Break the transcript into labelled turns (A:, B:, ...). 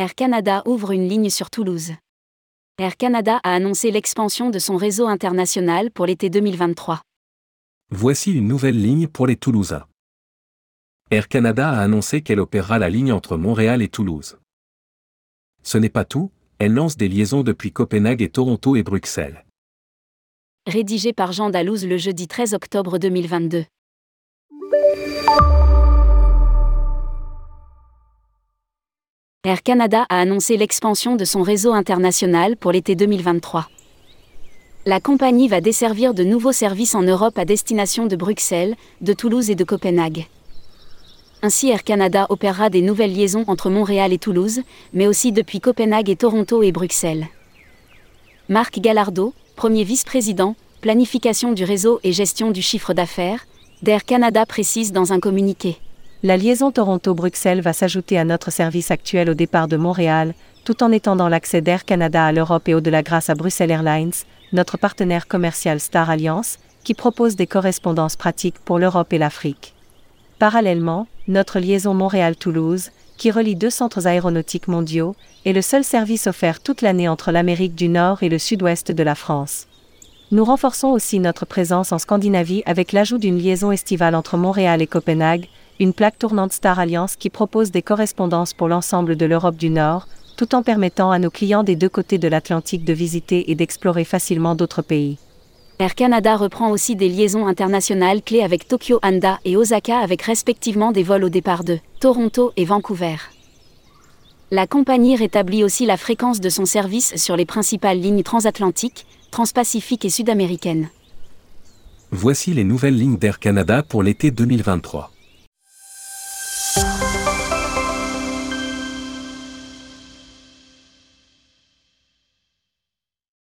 A: Air Canada ouvre une ligne sur Toulouse. Air Canada a annoncé l'expansion de son réseau international pour l'été 2023.
B: Voici une nouvelle ligne pour les Toulousains. Air Canada a annoncé qu'elle opérera la ligne entre Montréal et Toulouse. Ce n'est pas tout, elle lance des liaisons depuis Copenhague et Toronto et Bruxelles.
A: Rédigé par Jean Dalouse le jeudi 13 octobre 2022. Air Canada a annoncé l'expansion de son réseau international pour l'été 2023. La compagnie va desservir de nouveaux services en Europe à destination de Bruxelles, de Toulouse et de Copenhague. Ainsi Air Canada opérera des nouvelles liaisons entre Montréal et Toulouse, mais aussi depuis Copenhague et Toronto et Bruxelles. Marc Gallardo, premier vice-président, planification du réseau et gestion du chiffre d'affaires, d'Air Canada précise dans un communiqué.
C: La liaison Toronto-Bruxelles va s'ajouter à notre service actuel au départ de Montréal, tout en étendant l'accès d'Air Canada à l'Europe et au-delà grâce à Bruxelles Airlines, notre partenaire commercial Star Alliance, qui propose des correspondances pratiques pour l'Europe et l'Afrique. Parallèlement, notre liaison Montréal-Toulouse, qui relie deux centres aéronautiques mondiaux, est le seul service offert toute l'année entre l'Amérique du Nord et le sud-ouest de la France. Nous renforçons aussi notre présence en Scandinavie avec l'ajout d'une liaison estivale entre Montréal et Copenhague, une plaque tournante Star Alliance qui propose des correspondances pour l'ensemble de l'Europe du Nord, tout en permettant à nos clients des deux côtés de l'Atlantique de visiter et d'explorer facilement d'autres pays.
A: Air Canada reprend aussi des liaisons internationales clés avec Tokyo Handa et Osaka avec respectivement des vols au départ de Toronto et Vancouver. La compagnie rétablit aussi la fréquence de son service sur les principales lignes transatlantiques, transpacifiques et sud-américaines.
B: Voici les nouvelles lignes d'Air Canada pour l'été 2023.